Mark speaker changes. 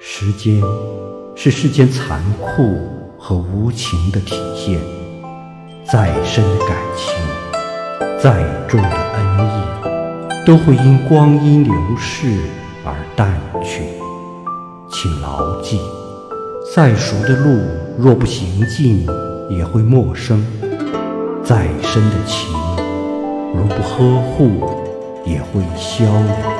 Speaker 1: 时间是世间残酷和无情的体现再深的感情再重的恩义都会因光阴流逝而淡去。请牢记再熟的路若不行进也会陌生再深的情如不呵护也会消亡